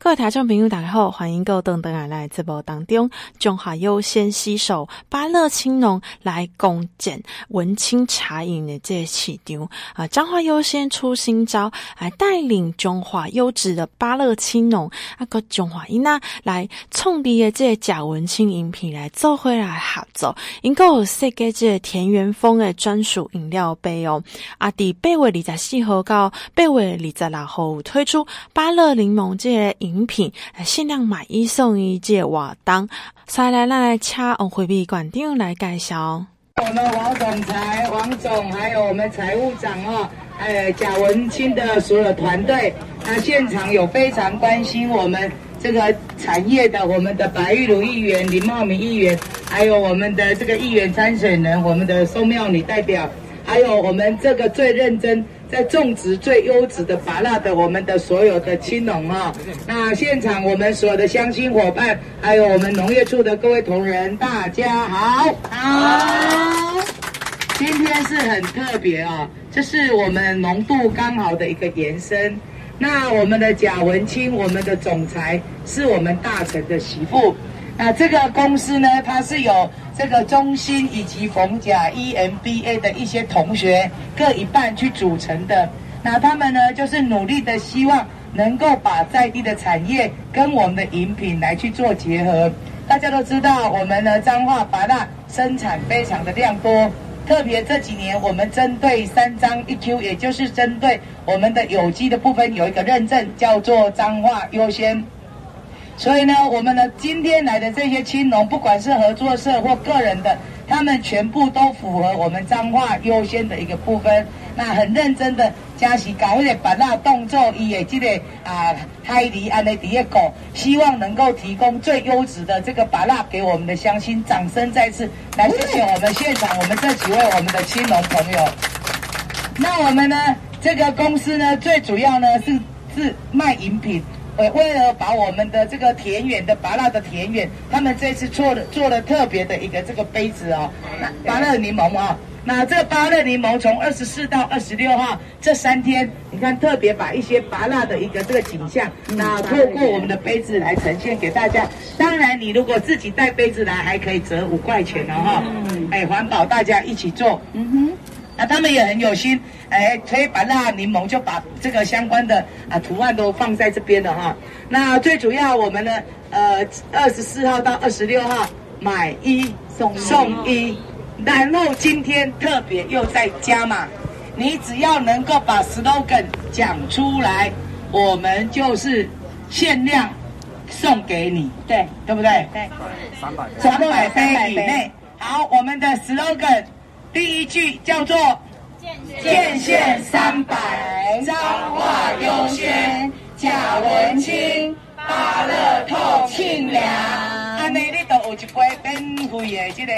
各位听众朋友，大家好，欢迎各位登登来直播当中，中华优先携手芭乐青农来共建文青茶饮的这市场啊，彰化优先出新招，来带领中华优质的芭乐青农啊，个中华因那来创立的这假文青饮品来做回来合作，应该有设计这田园风的专属饮料杯哦，啊，伫八月二十四号到八月二十六号推出芭乐柠檬这个。饮品限量买一送一，借瓦当，再来来来掐我回避馆长来介绍。我们王总裁、王总，还有我们财务长哦，哎，贾文清的所有团队，那现场有非常关心我们这个产业的，我们的白玉如议员、林茂明议员，还有我们的这个议员参选人，我们的宋妙女代表，还有我们这个最认真。在种植最优质的芭乐的，我们的所有的青农啊，那现场我们所有的乡亲伙伴，还有我们农业处的各位同仁，大家好，好，今天是很特别啊，这是我们农度刚好的一个延伸。那我们的贾文清，我们的总裁是我们大成的媳妇。那这个公司呢，它是有这个中心以及逢甲 EMBA 的一些同学各一半去组成的。那他们呢，就是努力的希望能够把在地的产业跟我们的饮品来去做结合。大家都知道，我们呢彰化芭乐生产非常的量多，特别这几年我们针对三张一 Q，也就是针对我们的有机的部分有一个认证，叫做彰化优先。所以呢，我们呢今天来的这些青农，不管是合作社或个人的，他们全部都符合我们彰化优先的一个部分。那很认真的加洗搞一点芭乐动作，也记得啊，海狸安的第一个，希望能够提供最优质的这个芭乐给我们的乡亲。掌声再次来谢谢我们现场我们这几位我们的青农朋友。那我们呢这个公司呢最主要呢是是卖饮品。为了把我们的这个田园的芭乐的田园，他们这次做了做了特别的一个这个杯子哦，那芭乐柠檬啊、哦，那这个芭乐柠檬从二十四到二十六号这三天，你看特别把一些芭乐的一个这个景象，那透过我们的杯子来呈现给大家。当然，你如果自己带杯子来，还可以折五块钱哦哈。哎，环保大家一起做。嗯哼。那他们也很有心，哎，可以把那柠檬就把这个相关的啊图案都放在这边的哈。那最主要我们呢，呃，二十四号到二十六号买一送送一，然后今天特别又再加码，你只要能够把 slogan 讲出来，我们就是限量送给你，对对不对？对，三百三百杯以内。好，我们的 slogan。第一句叫做“建县三百，彰化优先，贾文清，芭乐透沁凉”。安尼你都有一杯免费的这个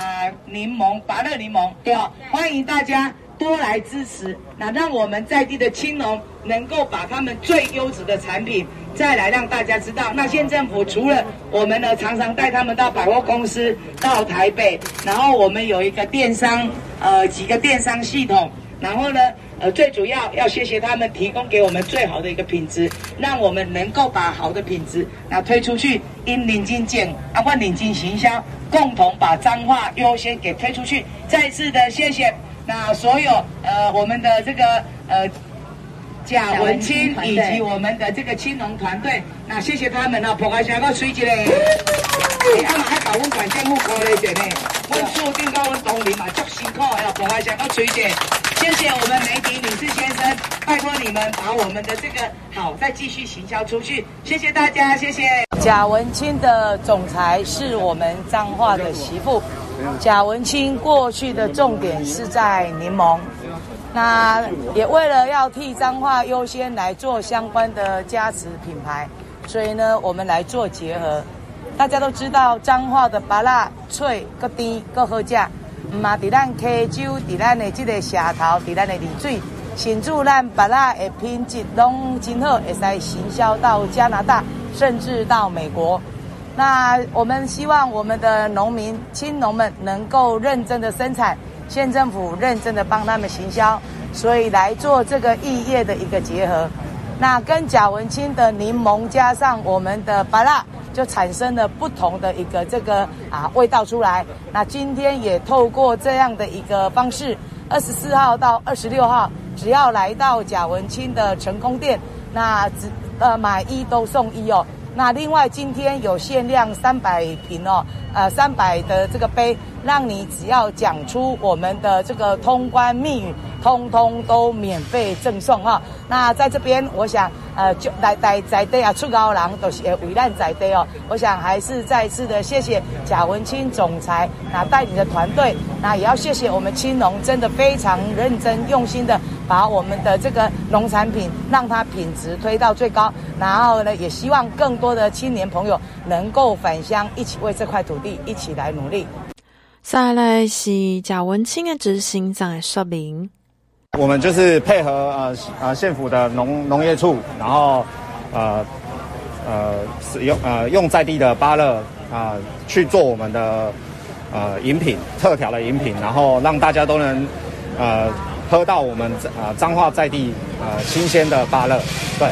啊柠檬，芭乐柠檬，对哦。欢迎大家多来支持，那让我们在地的青农能够把他们最优质的产品。再来让大家知道，那县政府除了我们呢，常常带他们到百货公司，到台北，然后我们有一个电商，呃，几个电商系统，然后呢，呃，最主要要谢谢他们提供给我们最好的一个品质，让我们能够把好的品质那推出去，因领进建啊，或领进行销，共同把彰化优先给推出去。再次的谢谢，那所有呃我们的这个呃。贾文清以及我们的这个青龙团队，那谢谢他们哦，破开下个水节嘞，他们还把温管线木工嘞姐妹，温树定高温东林嘛，足辛苦要破开下个水姐，谢谢我们媒体女士先生，拜托你们把我们的这个好再继续行销出去，谢谢大家，谢谢。贾文清的总裁是我们彰化的媳妇，贾文清过去的重点是在柠檬。那也为了要替彰化优先来做相关的加持品牌，所以呢，我们来做结合。大家都知道彰化的芭乐脆、个甜、个好食，嘛，在咱溪州，在咱的这个社头，在咱的丽水，甚至咱芭乐的品质拢真好，会使行销到加拿大，甚至到美国。那我们希望我们的农民、青农们能够认真的生产。县政府认真的帮他们行销，所以来做这个异业的一个结合。那跟贾文清的柠檬加上我们的巴拉，就产生了不同的一个这个啊味道出来。那今天也透过这样的一个方式，二十四号到二十六号，只要来到贾文清的成功店，那只呃买一都送一哦。那另外今天有限量三百瓶哦，呃三百的这个杯，让你只要讲出我们的这个通关密语。通通都免费赠送哈，那在这边，我想呃，就来来在地啊，出高人都是为难在地哦。我想还是再次的谢谢贾文清总裁那带领的团队，那也要谢谢我们青农，真的非常认真用心的把我们的这个农产品让它品质推到最高。然后呢，也希望更多的青年朋友能够返乡，一起为这块土地一起来努力。再来是贾文清的执行长的说明。我们就是配合呃呃县府的农农业处，然后呃呃使用呃用在地的芭乐啊去做我们的呃饮品特调的饮品，然后让大家都能呃喝到我们呃彰化在地呃新鲜的芭乐。对，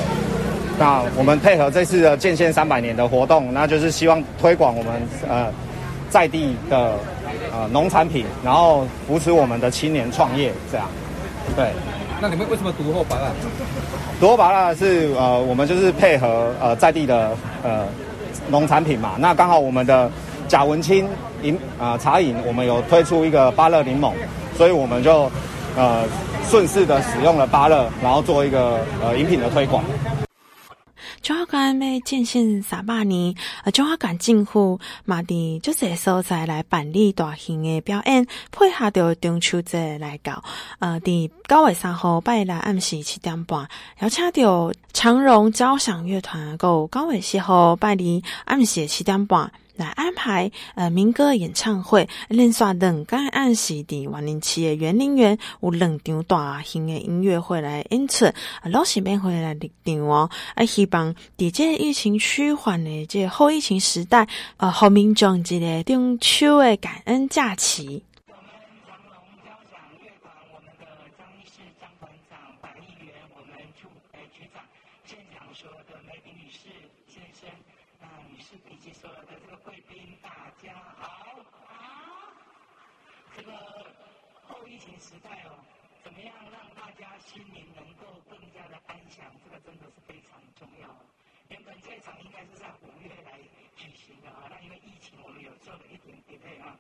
那我们配合这次的建县三百年的活动，那就是希望推广我们呃在地的呃农产品，然后扶持我们的青年创业这样。对，那你们为什么独后拔蜡？独后拔蜡是呃，我们就是配合呃在地的呃农产品嘛。那刚好我们的贾文清饮啊、呃、茶饮，我们有推出一个芭乐柠檬，所以我们就呃顺势的使用了芭乐，然后做一个呃饮品的推广。中华馆要建县三百年，呃，中华馆政府嘛伫这所在来办理大型的表演，配合着中秋节来搞。呃，伫九月三号拜六暗时七点半，邀请着长荣交响乐团，有九月四号拜二暗时七点半。来安排呃民歌演唱会，连续两天暗时伫万宁市的园林园有两场大型的音乐会来演出，啊，老师们会来立场哦，啊，希望伫这疫情趋缓的这后疫情时代，呃，好民众一个中秋的感恩假期。还是在五月来举行的啊，那因为疫情，我们有做了一点准备啊。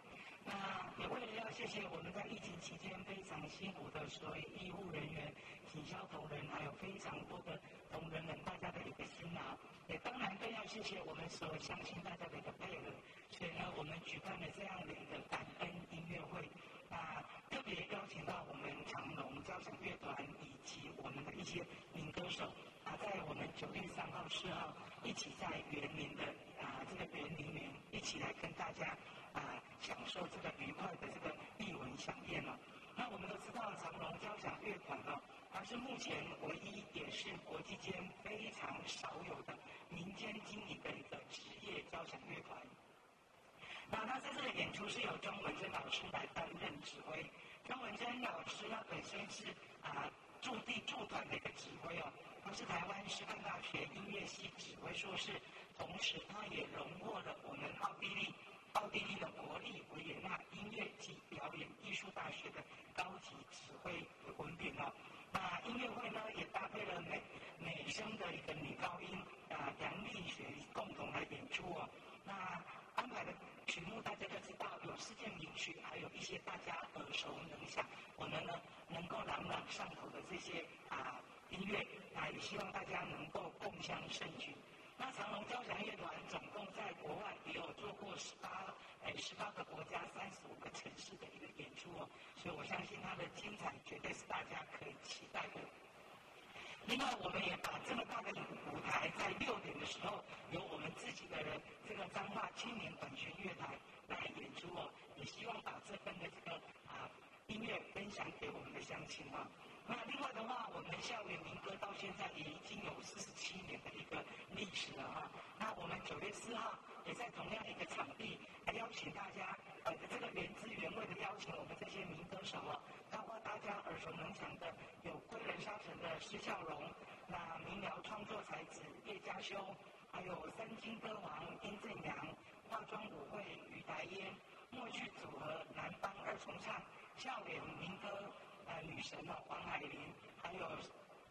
那也为了要谢谢我们在疫情期间非常辛苦的所有医护人员、体校同仁，还有非常多的同仁们，大家的一个辛劳。也当然更要谢谢我们所相信大家的一个配合。所以呢，我们举办了这样的一个感恩音乐会，啊，特别邀请到我们长隆交响乐团以及我们的一些民歌手，啊，在我们九月三号、四号一起在园林的啊这个园林园一起来跟大家。啊，享受这个愉快的这个艺文饗宴哦。那我们都知道，长隆交响乐团哦，它是目前唯一也是国际间非常少有的民间经营的一个职业交响乐团。那他这次的演出是由庄文珍老师来担任指挥。庄文珍老师他本身是啊驻地驻团的一个指挥哦，他是台湾师范大学音乐系指挥硕士，同时他也荣获了我们奥地利。奥地利的国立维也纳音乐及表演艺术大学的高级指挥文凭哦。那音乐会呢，也搭配了美美声的一个女高音啊杨丽雪共同来演出哦。那安排的曲目大家都知道，有世界名曲，还有一些大家耳熟能详，我们呢能够朗朗上口的这些啊音乐啊，也希望大家能够共襄盛举。那长隆交响乐团总共在国外也有做过十八，哎，十八个国家、三十五个城市的一个演出哦，所以我相信它的精彩绝对是大家可以期待的。另外，我们也把这么大的舞台，在六点的时候，由我们自己的人，这个彰化青年管弦乐团来演出哦，也希望把这份的这个啊音乐分享给我们的乡亲啊。那另外的话，我们校园民歌到现在也已经有四十七年的一个历史了哈。那我们九月四号也在同样的一个场地，来邀请大家，呃，这个原汁原味的邀请我们这些民歌手啊，包括大家耳熟能详的有归人沙城的施孝荣，那民谣创作才子叶佳修，还有三金歌王殷正阳，化妆舞会于白烟，默剧组合南方二重唱，校园民歌呃女神哦黄海玲，还有。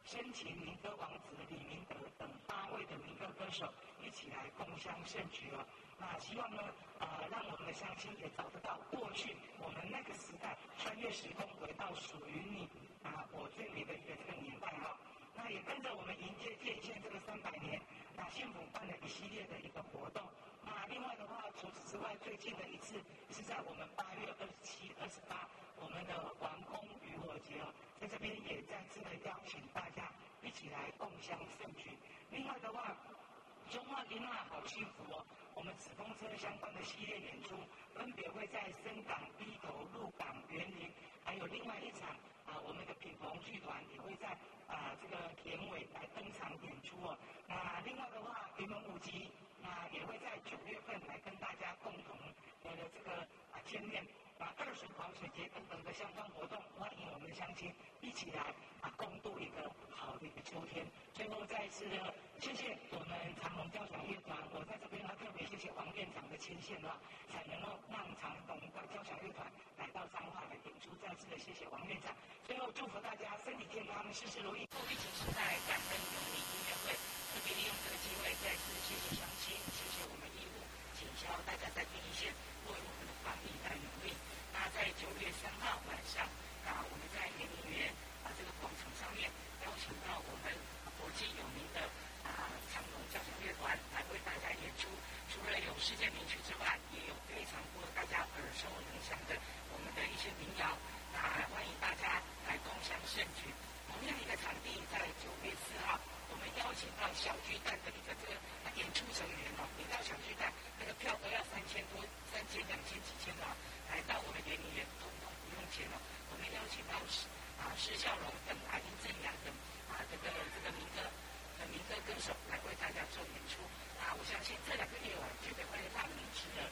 深情民歌王子李明德等八位的民歌歌手一起来共襄盛举哦。那希望呢，呃，让我们的乡亲也找得到过去我们那个时代，穿越时空回到属于你啊，我最美的一个这个年代哈。那也跟着我们迎接建县这个三百年，那县府办了一系列的一个活动。那另外的话，除此之外，最近的一次是在我们八月二十七、二十八，我们的王功渔火节哦。在这边也再次的邀请大家一起来共襄盛举。另外的话，中华囡仔好幸福哦！我们紫风车相关的系列演出，分别会在深港、埤头、鹿港、园林，还有另外一场啊，我们的品鹏剧团也会在啊这个田尾来登场演出哦。那另外的话，云门舞集那也会在九月份来跟大家共同的这个啊见面。把二水狂水节等等的相关活动，欢迎我们的乡亲一起来啊，共度一个好的一个秋天。最后再次的谢谢我们长隆交响乐团，我在这边呢特别谢谢王院长的牵线了，才能够让长隆的交响乐团来到彰化来演出。再次的谢谢王院长。最后祝福大家身体健康，事事如意。后疫情时代，感恩有你音乐会，特别利用这个机会再次谢，谢谢我们义务警消，大家在第一线为我们的防疫在努力。那在九月三号晚上，啊，我们在圆明园啊这个广场上面邀请到我们国际有名的啊长荣交响乐团来为大家演出。除了有世界名曲之外，也有非常多大家耳熟能详的我们的一些民谣。那欢迎大家来共襄盛举。同样一个场地，在九月四号，我们邀请到小巨蛋的一个这个演出成员哦，你到小巨蛋那个票都要三千多，三千两千几千的。来到我们圆明园，统统不用钱了。我们邀请到施啊施孝荣等啊殷正阳等啊这个这个民歌的民歌歌手来为大家做演出。啊，我相信这两个夜晚绝对会让你吃的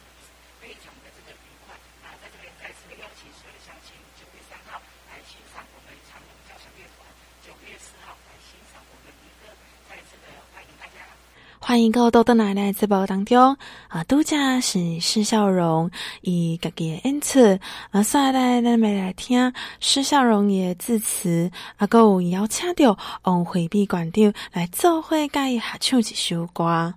非常的这个愉快。啊，在这边再次的邀请所有的乡亲，九月三号来欣赏我们长荣交响乐团，九月四号来欣赏我们民歌，再次的欢迎大家。欢迎各位豆豆奶奶直播当中啊，度假是施孝荣以家己的恩赐啊，所以来咱们来听施孝荣的致辞啊，阁有邀请到王惠美馆长来做会甲伊合唱一首歌。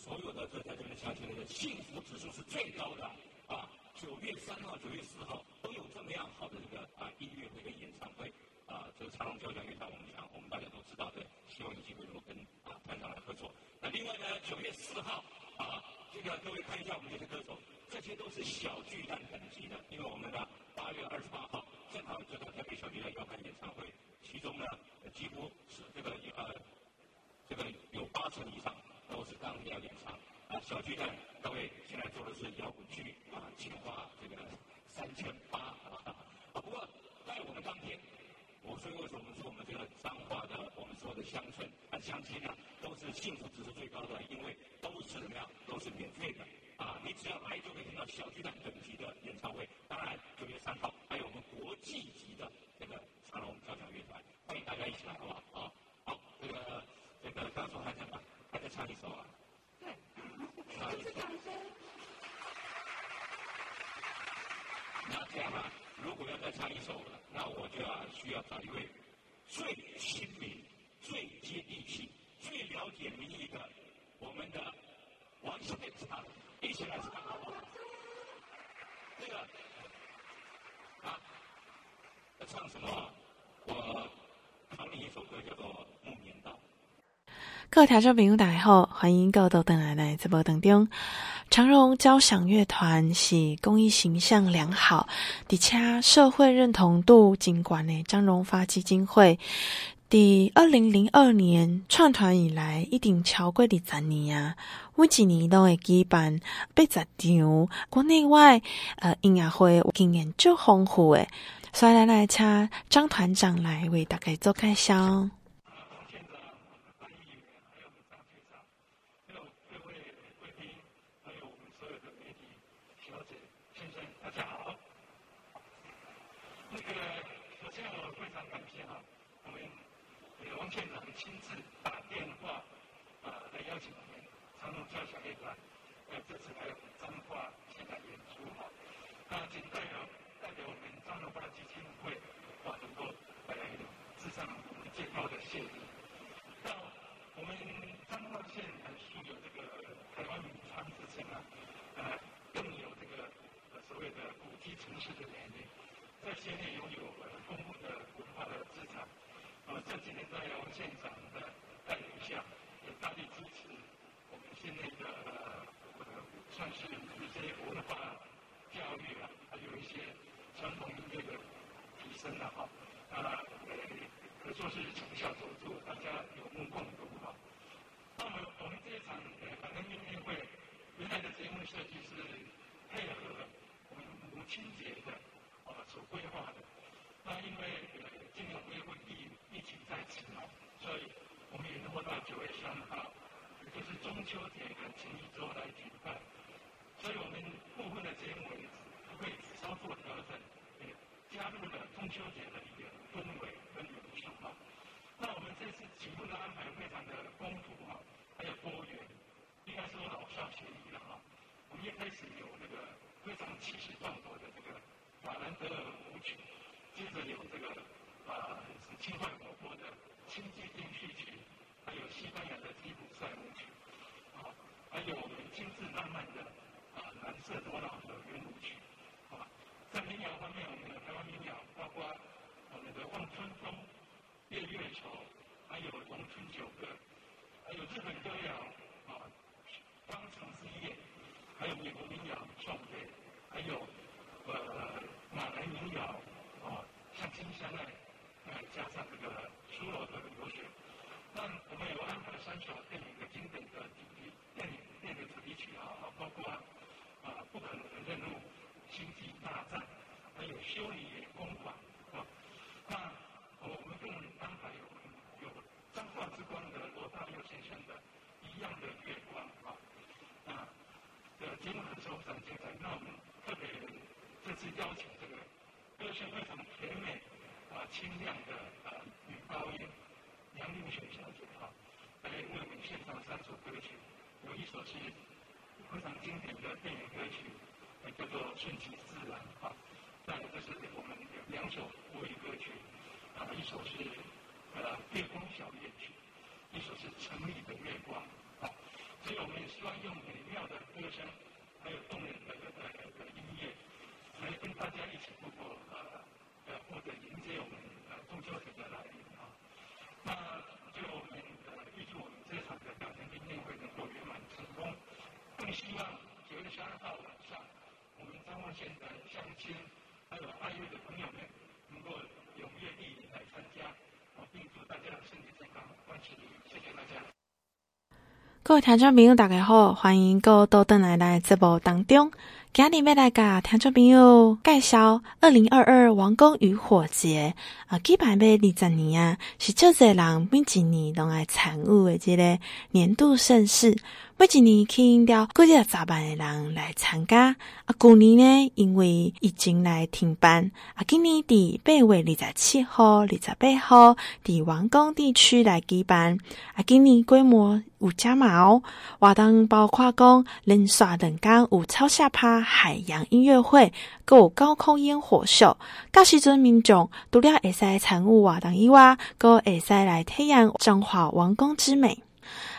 所有的这些这些强星的幸福指数是最高的啊！九月三号、九月四号都有这么样好的这个啊音乐会跟演唱会啊，这个长隆交响乐团，我们讲我们大家都知道的，希望有机会能够跟啊团长来合作。那另外呢，九月四号啊，这个各位看一下我们这些歌手，这些都是小巨蛋等级的，因为我们的八月二十八号正好这个台北小巨蛋要办演唱会，其中呢几乎是这个呃这个有八成以上。小巨蛋，各位现在做的是摇滚区啊，计划这个三千八啊。不过在我们当天，我说为什么说我们这个彰化的我们说的乡村啊乡亲啊，都是幸福指数最高的，因为都是怎么样，都是免费的啊，你只要来就可以听到小巨蛋等级的演唱会。当然，九月三号还有我们国际级的这个长荣交响乐团，欢迎大家一起来，好不好？啊，好，这个这个歌手还在吗？还在唱一首啊。那这样啊，如果要再唱一首了，那我就要需要找一位最亲民、最接地气、最了解民意的我们的王先生一起来唱好不好？这个啊，要唱什么？我考你一首歌，叫做《木棉道》。各位听众朋友，大家好，欢迎各位到登来直播当中。长荣交响乐团是公益形象良好，而且社会认同度尽管呢张荣发基金会。第二零零二年创团以来，已经超过二十年啊！每一年都会举办八十场国内外呃音乐会，经验最丰富诶。所以来来请张团长来为大家做介绍。这个首先我非常感谢哈、我们这个王县长亲自打电话啊来邀请我们长隆交响乐团，呃这次来彰化现场演出哈、那仅代表代表我们彰化基金会啊能够来致上我们最高的谢意。那我们彰化县呢，是有这个台湾永川之称啊，呃更有这个、呃、所谓的古迹城市的美誉。在县内拥有了丰富的文化的资产，啊这几年在姚县长的带领下，也大力支持我们县内的呃算是一些文化教育啊，还有一些传统音乐的提升的哈。前一周来举办，所以我们部分的节目也不会稍作调整，也加入了中秋节的一个氛围跟元素哈。那我们这次节目的安排非常的丰富哈，还有多元，应该说老少咸宜了哈。我们一开始有那个非常气势磅礴的这个法兰德尔舞曲，接着有这个啊是轻快活泼的轻季定序曲，还有西班牙的吉普赛舞曲。还有我们精致浪漫的啊蓝色多瑙河圆舞曲，啊，在民谣方面，我们的台湾民谣包括我们的望春风、变月球，还有农村酒歌，还有日本歌谣啊，方城之夜，还有美国民谣送别，还有呃马来民谣啊，相亲相爱，再加上这个苏罗的流水，那我们有安排三首电影的经典的主题电影。电影主题曲啊，包括啊不可能的任务、星际大战，还有修理公馆啊。那我们更安排有有彰化之光的罗大佑先生的一样的月光啊。啊，的节目很受欢迎，那我们特别是邀请这个歌声非常甜美啊、清亮的啊女高音杨丽雪小姐啊，来为我们献唱三首歌曲。有一首是非常经典的电影歌曲，叫做《顺其自然》啊。再来就是我们有两首国语歌曲，啊，一首是呃《月光小夜曲》，一首是《城里的月光》啊。所以我们也希望用美妙的歌声，还有动人的呃的音乐，来跟大家一起度过呃呃或者迎接我们呃中秋节的来临啊。那就我们呃预祝我们这场的两天音乐会能够圆满成功。更希望九月十二号晚上，我们彰化县的乡亲还有爱乐的朋友们能够踊跃地来参加，我并祝大家身体健康，万事如意。谢谢大家。各位听众朋友，大家好，欢迎各位到登来来直播当中。今日要来甲听众朋友介绍二零二二王功渔火节啊，举办要二十年啊，是足侪人每一年拢爱参与的这个年度盛事。每一年吸引了几十万的人来参加。啊，去年呢，因为疫情来停办。啊，今年伫八月二十七号、二十八号伫王宫地区来举办。啊，今年规模有加码哦，活动包括讲连续两天有超下趴海洋音乐会，阁有高空烟火秀。到时阵民众除了会使参与活动以外，阁会使来体验中华王宫之美。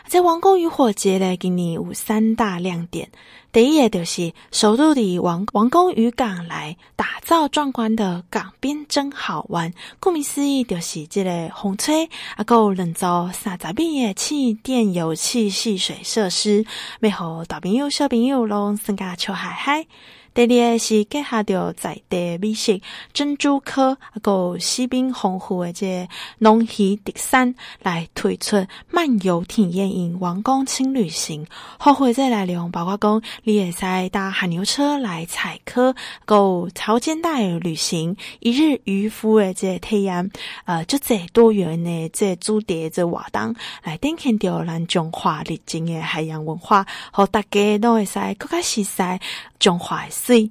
在王宫渔火节咧，今年有三大亮点。第一个就是首都的王王宫渔港来打造壮观的港边真好玩。顾名思义，就是这个风吹啊，够人造三十米的气垫游憩戏水设施，美好大朋友小朋友拢增加笑嗨嗨。第二个是结合着在地美食珍珠科，啊个西滨丰富的这农渔特产来推出漫游体验营王宫轻旅行，后会再来用包括讲你也在搭海牛车来采科，个潮间带旅行一日渔夫的这体验，呃，就这多元的这主题这活动来展现着咱中华历经的海洋文化，和大家都会在更加熟悉中华。以，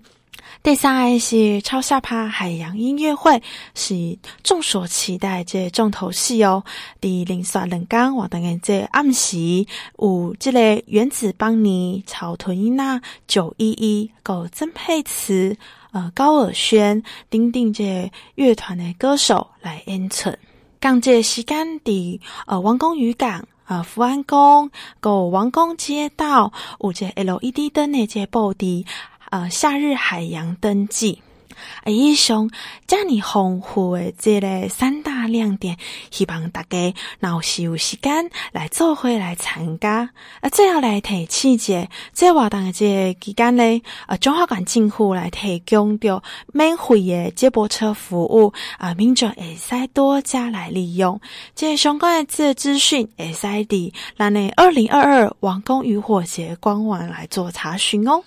第三个是超下趴海洋音乐会，是众所期待这重头戏哦。第零刷冷刚，我等下这暗时有这个原子邦尼、草屯音娜、九一一、够曾佩慈、呃高尔轩、丁丁这乐团的歌手来演出。刚这时间的呃王宫渔港、呃福安宫、够王宫街道有这 LED 灯的这布置。呃，夏日海洋灯季，啊，以上这么丰富的这个三大亮点，希望大家若是有时间来做会来参加。啊，最后来提醒一这活动的这个期间呢，呃，中华馆政府来提供着免费的接驳车服务，啊，民众会使多加来利用。这相关的这资讯，会使的咱的二零二二王宫渔火节官网来做查询哦。